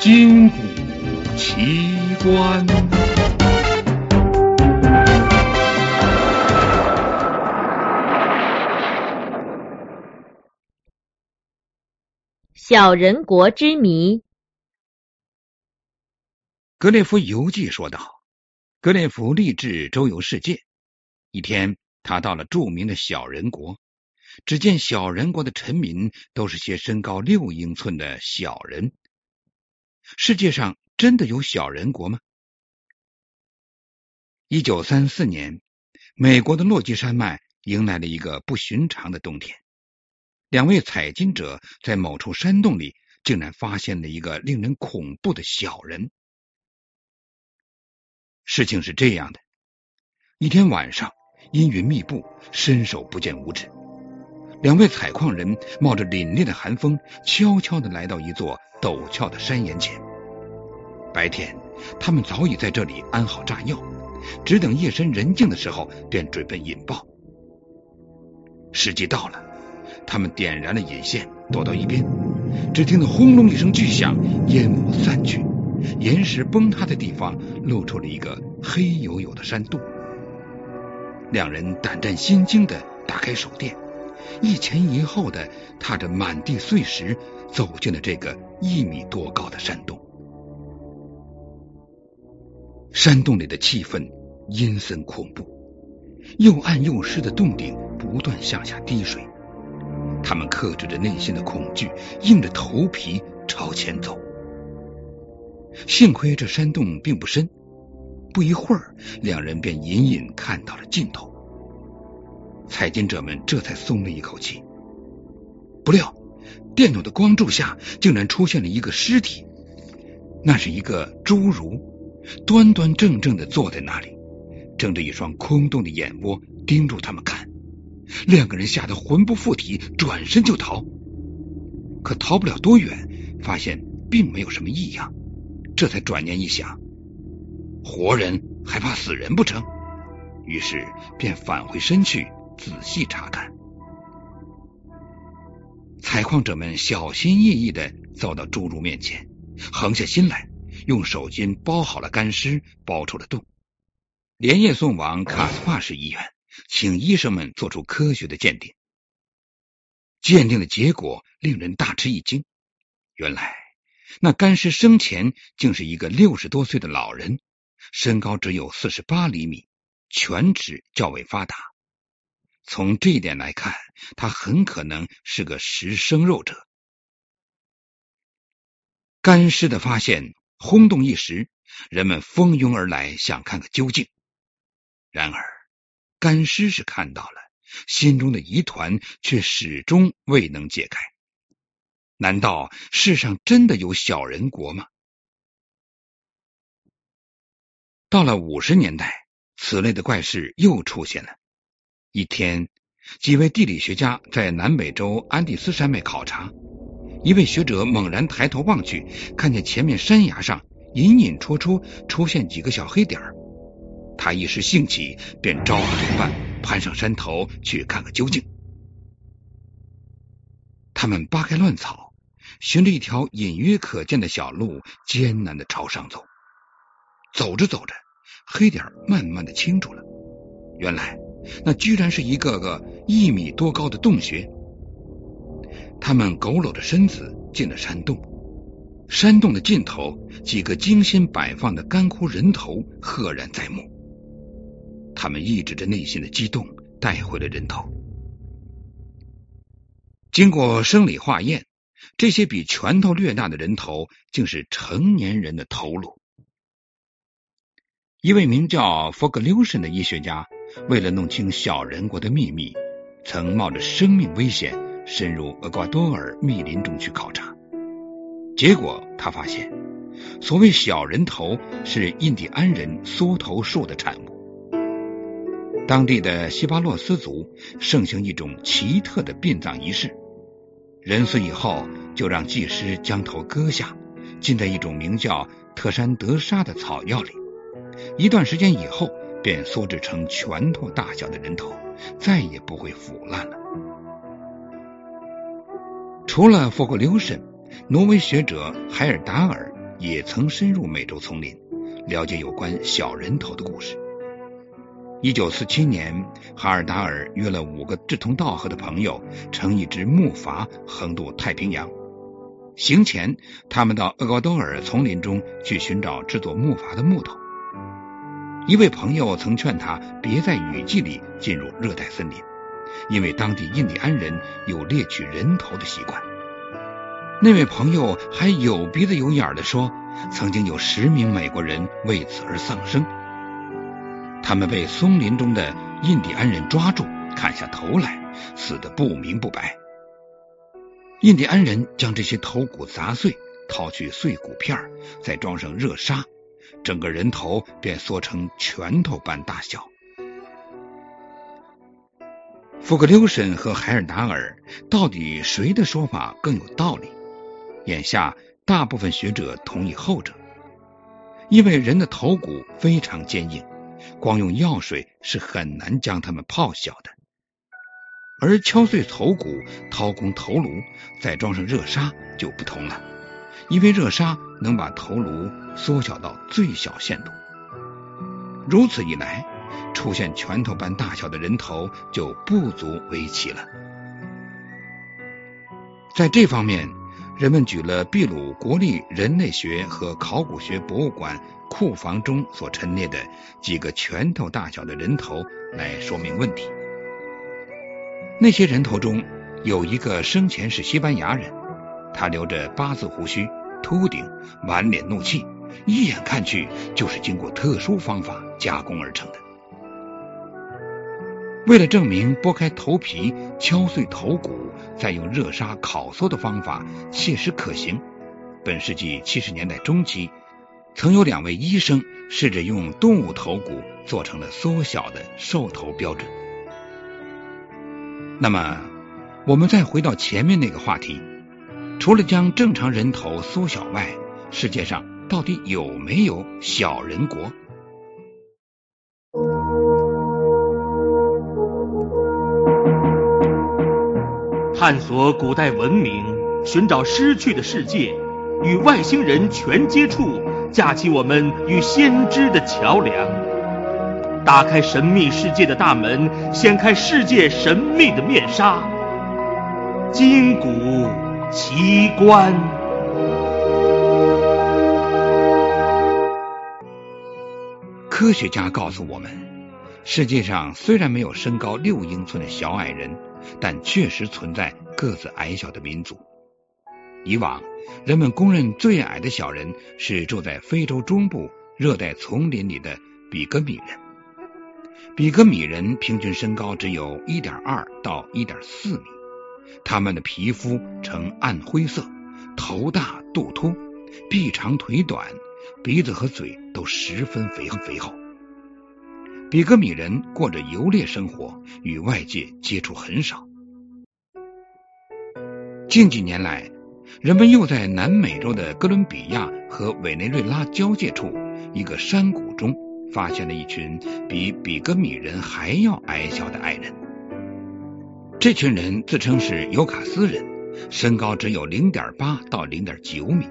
今古奇观。小人国之谜。格列夫游记说道：“格列夫立志周游世界。一天，他到了著名的小人国。只见小人国的臣民都是些身高六英寸的小人。世界上真的有小人国吗？”一九三四年，美国的落基山脉迎来了一个不寻常的冬天。两位采金者在某处山洞里，竟然发现了一个令人恐怖的小人。事情是这样的：一天晚上，阴云密布，伸手不见五指。两位采矿人冒着凛冽的寒风，悄悄的来到一座陡峭的山岩前。白天，他们早已在这里安好炸药，只等夜深人静的时候，便准备引爆。时机到了，他们点燃了引线，躲到一边。只听得轰隆一声巨响，烟雾散去。岩石崩塌的地方露出了一个黑黝黝的山洞，两人胆战心惊的打开手电，一前一后的踏着满地碎石走进了这个一米多高的山洞。山洞里的气氛阴森恐怖，又暗又湿的洞顶不断向下滴水，他们克制着内心的恐惧，硬着头皮朝前走。幸亏这山洞并不深，不一会儿，两人便隐隐看到了尽头。采金者们这才松了一口气。不料，电脑的光柱下竟然出现了一个尸体，那是一个侏儒，端端正正的坐在那里，睁着一双空洞的眼窝盯住他们看。两个人吓得魂不附体，转身就逃。可逃不了多远，发现并没有什么异样。这才转念一想，活人还怕死人不成？于是便返回身去仔细查看。采矿者们小心翼翼的走到侏儒面前，横下心来，用手巾包好了干尸，包出了洞，连夜送往卡斯帕市医院，请医生们做出科学的鉴定。鉴定的结果令人大吃一惊，原来。那干尸生前竟是一个六十多岁的老人，身高只有四十八厘米，犬齿较为发达。从这一点来看，他很可能是个食生肉者。干尸的发现轰动一时，人们蜂拥而来，想看个究竟。然而，干尸是看到了，心中的疑团却始终未能解开。难道世上真的有小人国吗？到了五十年代，此类的怪事又出现了。一天，几位地理学家在南美洲安第斯山脉考察，一位学者猛然抬头望去，看见前面山崖上隐隐绰绰出现几个小黑点儿。他一时兴起，便招呼同伴攀上山头去看个究竟。他们扒开乱草。循着一条隐约可见的小路，艰难的朝上走。走着走着，黑点慢慢的清楚了。原来，那居然是一个个一米多高的洞穴。他们佝偻着身子进了山洞。山洞的尽头，几个精心摆放的干枯人头赫然在目。他们抑制着内心的激动，带回了人头。经过生理化验。这些比拳头略大的人头，竟是成年人的头颅。一位名叫弗格留申的医学家，为了弄清小人国的秘密，曾冒着生命危险深入厄瓜多尔密林中去考察。结果他发现，所谓小人头是印第安人缩头术的产物。当地的西巴洛斯族盛行一种奇特的殡葬仪式。人死以后，就让祭师将头割下，浸在一种名叫特山德沙的草药里。一段时间以后，便缩制成拳头大小的人头，再也不会腐烂了。除了佛国留神，挪威学者海尔达尔也曾深入美洲丛林，了解有关小人头的故事。一九四七年，哈尔达尔约了五个志同道合的朋友，乘一只木筏横渡太平洋。行前，他们到厄瓜多尔丛林中去寻找制作木筏的木头。一位朋友曾劝他别在雨季里进入热带森林，因为当地印第安人有猎取人头的习惯。那位朋友还有鼻子有眼的说，曾经有十名美国人为此而丧生。他们被松林中的印第安人抓住，砍下头来，死得不明不白。印第安人将这些头骨砸碎，掏去碎骨片，再装上热沙，整个人头便缩成拳头般大小。福克留森和海尔达尔到底谁的说法更有道理？眼下大部分学者同意后者，因为人的头骨非常坚硬。光用药水是很难将它们泡小的，而敲碎头骨、掏空头颅，再装上热沙就不同了，因为热沙能把头颅缩小到最小限度。如此一来，出现拳头般大小的人头就不足为奇了。在这方面，人们举了秘鲁国立人类学和考古学博物馆。库房中所陈列的几个拳头大小的人头来说明问题。那些人头中有一个生前是西班牙人，他留着八字胡须、秃顶，满脸怒气，一眼看去就是经过特殊方法加工而成的。为了证明剥开头皮、敲碎头骨，再用热沙烤缩的方法切实可行，本世纪七十年代中期。曾有两位医生试着用动物头骨做成了缩小的兽头标准。那么，我们再回到前面那个话题，除了将正常人头缩小外，世界上到底有没有小人国？探索古代文明，寻找失去的世界，与外星人全接触。架起我们与先知的桥梁，打开神秘世界的大门，掀开世界神秘的面纱。金谷奇观。科学家告诉我们，世界上虽然没有身高六英寸的小矮人，但确实存在个子矮小的民族。以往。人们公认最矮的小人是住在非洲中部热带丛林里的比格米人。比格米人平均身高只有一点二到一点四米，他们的皮肤呈暗灰色，头大肚凸，臂长腿短，鼻子和嘴都十分肥肥厚。比格米人过着游猎生活，与外界接触很少。近几年来，人们又在南美洲的哥伦比亚和委内瑞拉交界处一个山谷中发现了一群比比格米人还要矮小的矮人。这群人自称是尤卡斯人，身高只有零点八到零点九米。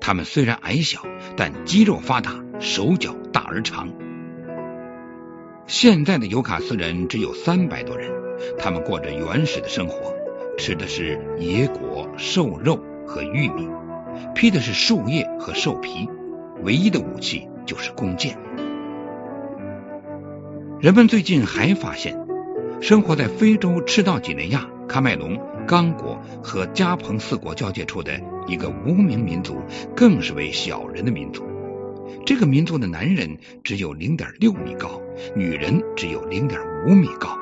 他们虽然矮小，但肌肉发达，手脚大而长。现在的尤卡斯人只有三百多人，他们过着原始的生活。吃的是野果、瘦肉和玉米，披的是树叶和兽皮，唯一的武器就是弓箭。人们最近还发现，生活在非洲赤道几内亚、喀麦隆、刚果和加蓬四国交界处的一个无名民族，更是为小人的民族。这个民族的男人只有零点六米高，女人只有零点五米高。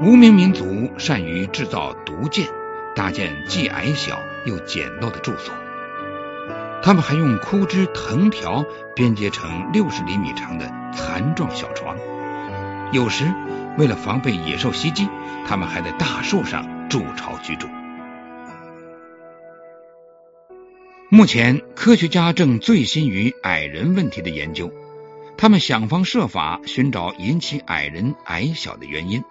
无名民族善于制造毒箭，搭建既矮小又简陋的住所。他们还用枯枝藤条编结成六十厘米长的残状小床。有时，为了防备野兽袭击，他们还在大树上筑巢居住。目前，科学家正醉心于矮人问题的研究，他们想方设法寻找引起矮人矮小的原因。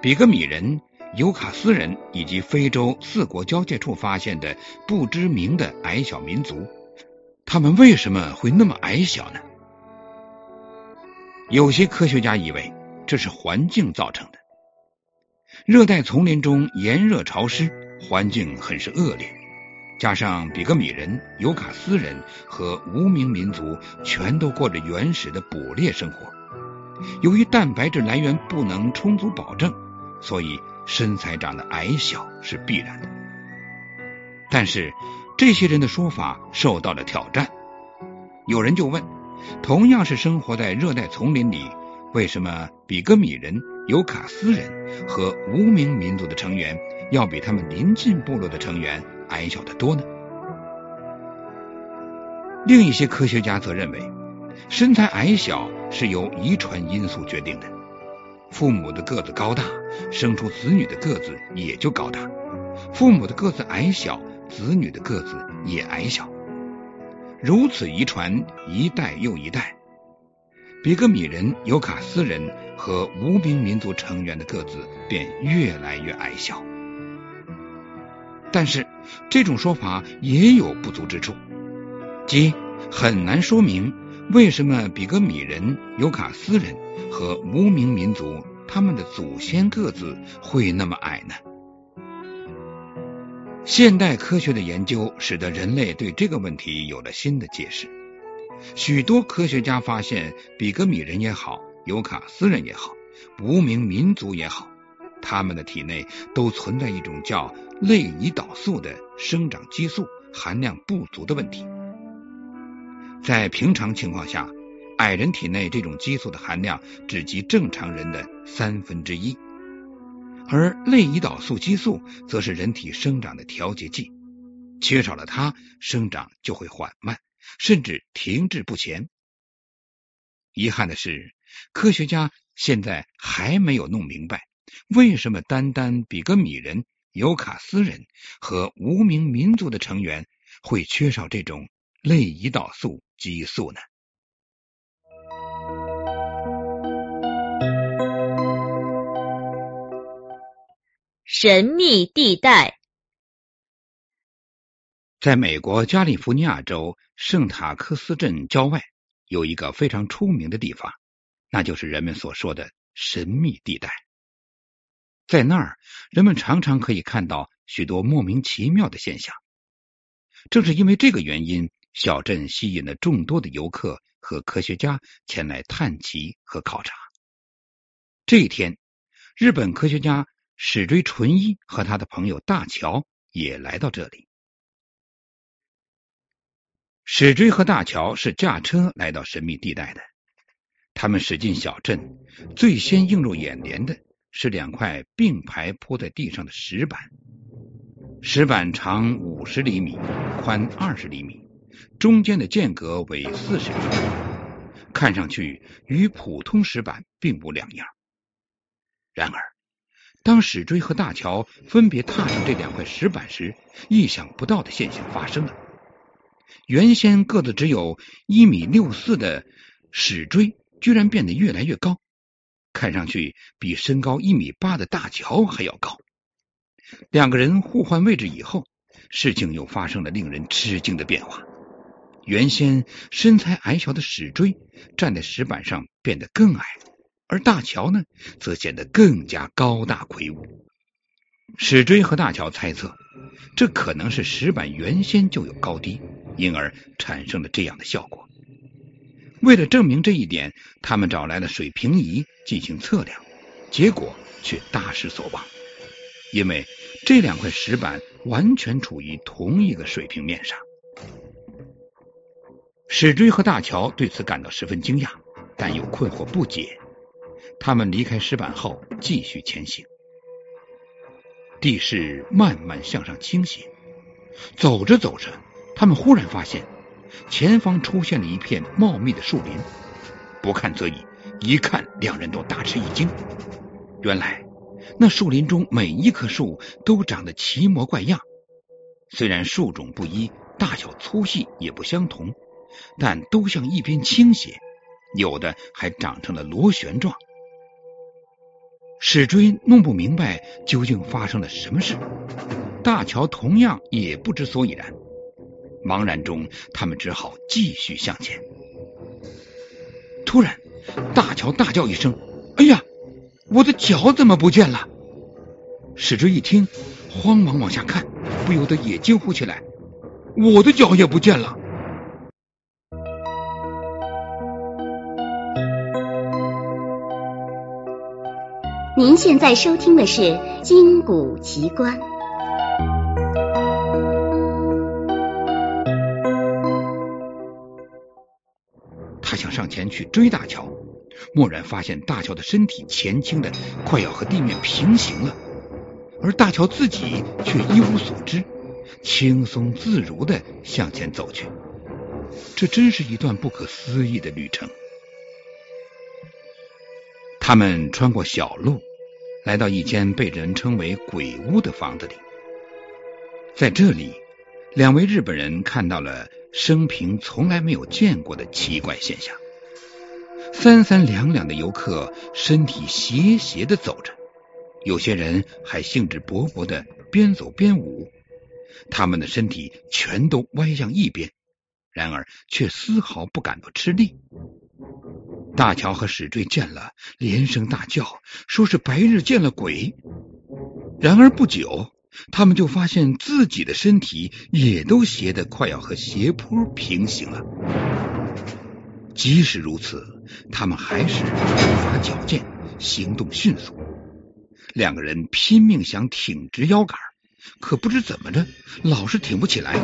比格米人尤卡斯人以及非洲四国交界处发现的不知名的矮小民族，他们为什么会那么矮小呢？有些科学家以为这是环境造成的。热带丛林中炎热潮湿，环境很是恶劣，加上比格米人、尤卡斯人和无名民族全都过着原始的捕猎生活，由于蛋白质来源不能充足保证，所以身材长得矮小是必然的。但是这些人的说法受到了挑战，有人就问：同样是生活在热带丛林里，为什么比格米人？尤卡斯人和无名民族的成员要比他们邻近部落的成员矮小得多呢。另一些科学家则认为，身材矮小是由遗传因素决定的。父母的个子高大，生出子女的个子也就高大；父母的个子矮小，子女的个子也矮小。如此遗传，一代又一代。比格米人、尤卡斯人和无名民族成员的个子便越来越矮小，但是这种说法也有不足之处，即很难说明为什么比格米人、尤卡斯人和无名民族他们的祖先个子会那么矮呢？现代科学的研究使得人类对这个问题有了新的解释。许多科学家发现，比格米人也好，尤卡斯人也好，无名民族也好，他们的体内都存在一种叫类胰岛素的生长激素含量不足的问题。在平常情况下，矮人体内这种激素的含量只及正常人的三分之一，而类胰岛素激素则是人体生长的调节剂，缺少了它，生长就会缓慢。甚至停滞不前。遗憾的是，科学家现在还没有弄明白，为什么单单比格米人、尤卡斯人和无名民族的成员会缺少这种类胰岛素激素呢？神秘地带。在美国加利福尼亚州圣塔克斯镇郊外，有一个非常出名的地方，那就是人们所说的神秘地带。在那儿，人们常常可以看到许多莫名其妙的现象。正是因为这个原因，小镇吸引了众多的游客和科学家前来探奇和考察。这一天，日本科学家史锥纯一和他的朋友大乔也来到这里。史锥和大乔是驾车来到神秘地带的。他们驶进小镇，最先映入眼帘的是两块并排铺在地上的石板。石板长五十厘米，宽二十厘米，中间的间隔为四十厘米，看上去与普通石板并不两样。然而，当史锥和大乔分别踏上这两块石板时，意想不到的现象发生了。原先个子只有一米六四的史锥，居然变得越来越高，看上去比身高一米八的大乔还要高。两个人互换位置以后，事情又发生了令人吃惊的变化。原先身材矮小的史锥站在石板上变得更矮了，而大乔呢，则显得更加高大魁梧。史锥和大乔猜测，这可能是石板原先就有高低。因而产生了这样的效果。为了证明这一点，他们找来了水平仪进行测量，结果却大失所望，因为这两块石板完全处于同一个水平面上。史锥和大乔对此感到十分惊讶，但又困惑不解。他们离开石板后，继续前行。地势慢慢向上倾斜，走着走着。他们忽然发现，前方出现了一片茂密的树林。不看则已，一看，两人都大吃一惊。原来，那树林中每一棵树都长得奇模怪样，虽然树种不一，大小粗细也不相同，但都向一边倾斜，有的还长成了螺旋状。史追弄不明白究竟发生了什么事，大乔同样也不知所以然。茫然中，他们只好继续向前。突然，大乔大叫一声：“哎呀，我的脚怎么不见了？”史追一听，慌忙往下看，不由得也惊呼起来：“我的脚也不见了！”您现在收听的是《金谷奇观》。他想上前去追大乔，蓦然发现大乔的身体前倾的快要和地面平行了，而大乔自己却一无所知，轻松自如的向前走去。这真是一段不可思议的旅程。他们穿过小路。来到一间被人称为“鬼屋”的房子里，在这里，两位日本人看到了生平从来没有见过的奇怪现象：三三两两的游客身体斜斜的走着，有些人还兴致勃勃的边走边舞，他们的身体全都歪向一边，然而却丝毫不感到吃力。大乔和史坠见了，连声大叫，说是白日见了鬼。然而不久，他们就发现自己的身体也都斜得快要和斜坡平行了。即使如此，他们还是步伐矫健，行动迅速。两个人拼命想挺直腰杆，可不知怎么着，老是挺不起来。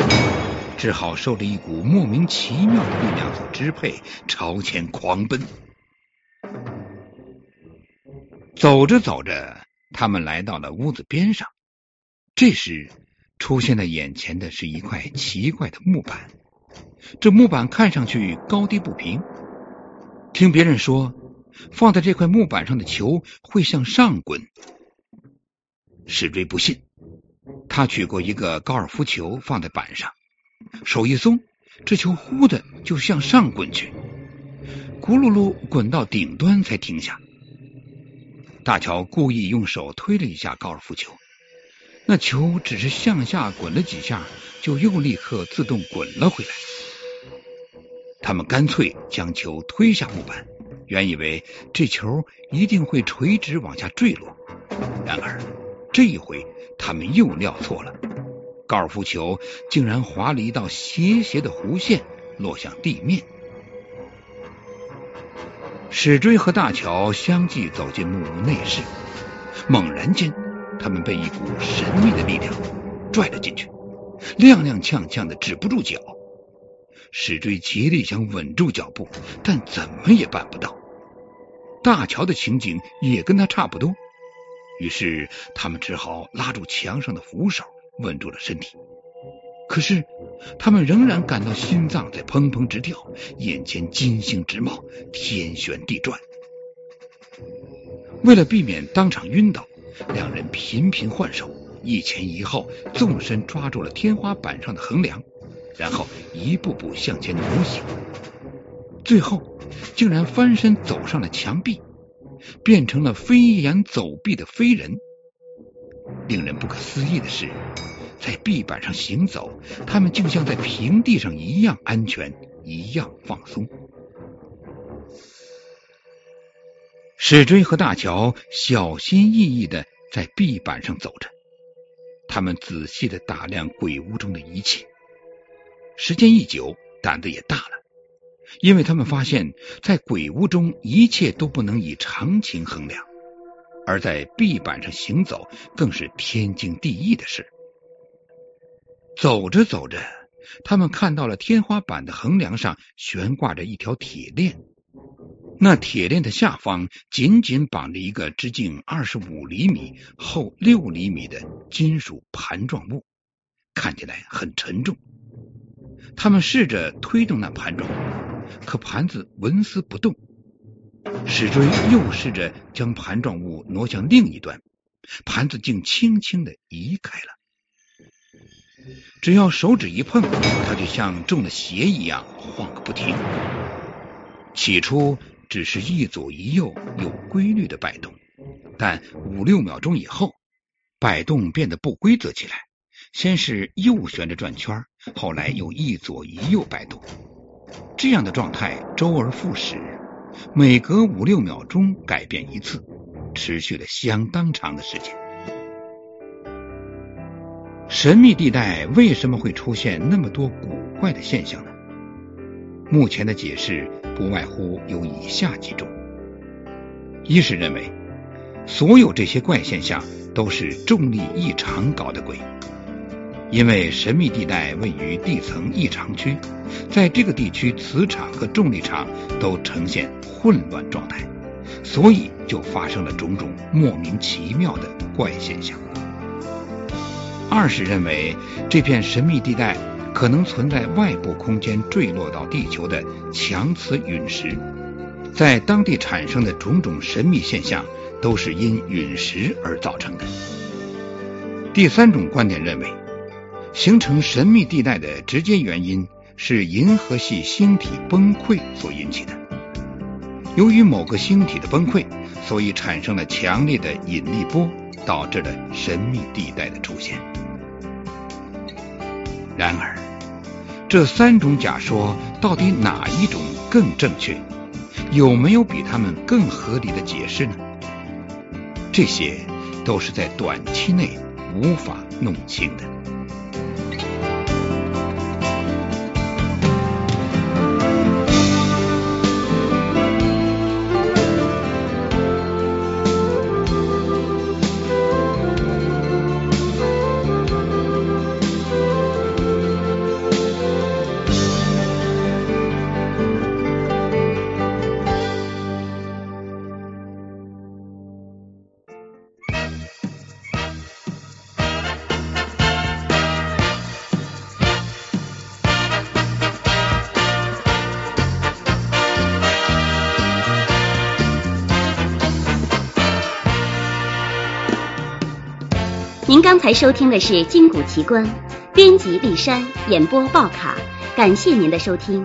只好受着一股莫名其妙的力量所支配，朝前狂奔。走着走着，他们来到了屋子边上。这时，出现在眼前的是一块奇怪的木板。这木板看上去高低不平。听别人说，放在这块木板上的球会向上滚。史追不信，他取过一个高尔夫球放在板上。手一松，这球忽的就向上滚去，咕噜噜滚到顶端才停下。大乔故意用手推了一下高尔夫球，那球只是向下滚了几下，就又立刻自动滚了回来。他们干脆将球推下木板，原以为这球一定会垂直往下坠落，然而这一回他们又料错了。高尔夫球竟然划了一道斜斜的弧线，落向地面。史追和大乔相继走进木屋内室，猛然间，他们被一股神秘的力量拽了进去，踉踉跄跄的止不住脚。史追竭力想稳住脚步，但怎么也办不到。大乔的情景也跟他差不多，于是他们只好拉住墙上的扶手。稳住了身体，可是他们仍然感到心脏在砰砰直跳，眼前金星直冒，天旋地转。为了避免当场晕倒，两人频频换手，一前一后，纵身抓住了天花板上的横梁，然后一步步向前挪行，最后竟然翻身走上了墙壁，变成了飞檐走壁的飞人。令人不可思议的是，在壁板上行走，他们竟像在平地上一样安全，一样放松。史追和大乔小心翼翼的在壁板上走着，他们仔细的打量鬼屋中的一切。时间一久，胆子也大了，因为他们发现，在鬼屋中一切都不能以常情衡量。而在壁板上行走更是天经地义的事。走着走着，他们看到了天花板的横梁上悬挂着一条铁链，那铁链的下方紧紧绑着一个直径二十五厘米、厚六厘米的金属盘状物，看起来很沉重。他们试着推动那盘状物，可盘子纹丝不动。史追又试着将盘状物挪向另一端，盘子竟轻轻的移开了。只要手指一碰，它就像中了邪一样晃个不停。起初只是一左一右有规律的摆动，但五六秒钟以后，摆动变得不规则起来，先是右旋着转圈，后来又一左一右摆动。这样的状态周而复始，每隔五六秒钟改变一次，持续了相当长的时间。神秘地带为什么会出现那么多古怪的现象呢？目前的解释不外乎有以下几种：一是认为所有这些怪现象都是重力异常搞的鬼，因为神秘地带位于地层异常区，在这个地区磁场和重力场都呈现混乱状态，所以就发生了种种莫名其妙的怪现象。二是认为这片神秘地带可能存在外部空间坠落到地球的强磁陨石，在当地产生的种种神秘现象都是因陨石而造成的。第三种观点认为，形成神秘地带的直接原因是银河系星体崩溃所引起的。由于某个星体的崩溃，所以产生了强烈的引力波，导致了神秘地带的出现。然而，这三种假说到底哪一种更正确？有没有比他们更合理的解释呢？这些都是在短期内无法弄清的。才收听的是《金谷奇观》，编辑丽珊，演播报卡。感谢您的收听。